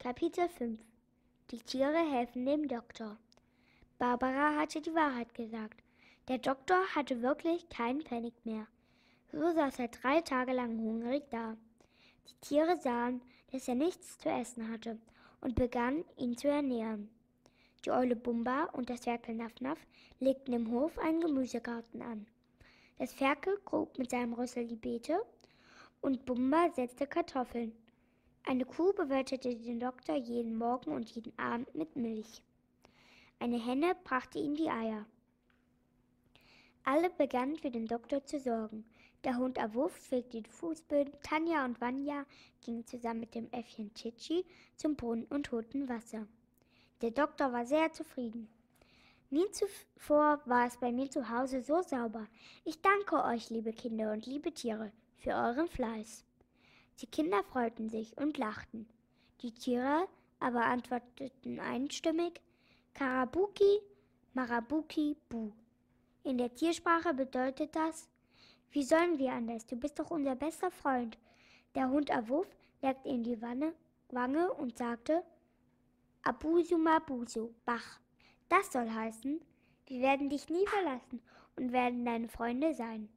Kapitel 5 Die Tiere helfen dem Doktor. Barbara hatte die Wahrheit gesagt. Der Doktor hatte wirklich keinen Pfennig mehr. So saß er drei Tage lang hungrig da. Die Tiere sahen, dass er nichts zu essen hatte und begannen, ihn zu ernähren. Die Eule Bumba und das Ferkel Nafnaf legten im Hof einen Gemüsegarten an. Das Ferkel grub mit seinem Rüssel die Beete und Bumba setzte Kartoffeln. Eine Kuh bewirtete den Doktor jeden Morgen und jeden Abend mit Milch. Eine Henne brachte ihm die Eier. Alle begannen für den Doktor zu sorgen. Der Hund Awuff fegte die Fußböden, Tanja und Vanya gingen zusammen mit dem Äffchen Titschi zum Brunnen und holten Wasser. Der Doktor war sehr zufrieden. Nie zuvor war es bei mir zu Hause so sauber. Ich danke euch, liebe Kinder und liebe Tiere, für euren Fleiß. Die Kinder freuten sich und lachten. Die Tiere aber antworteten einstimmig Karabuki, Marabuki, Bu. In der Tiersprache bedeutet das, wie sollen wir anders? Du bist doch unser bester Freund. Der Hund Awuff leckte in die Wanne, Wange und sagte Abusu Mabusu, Bach. Das soll heißen, wir werden dich nie verlassen und werden deine Freunde sein.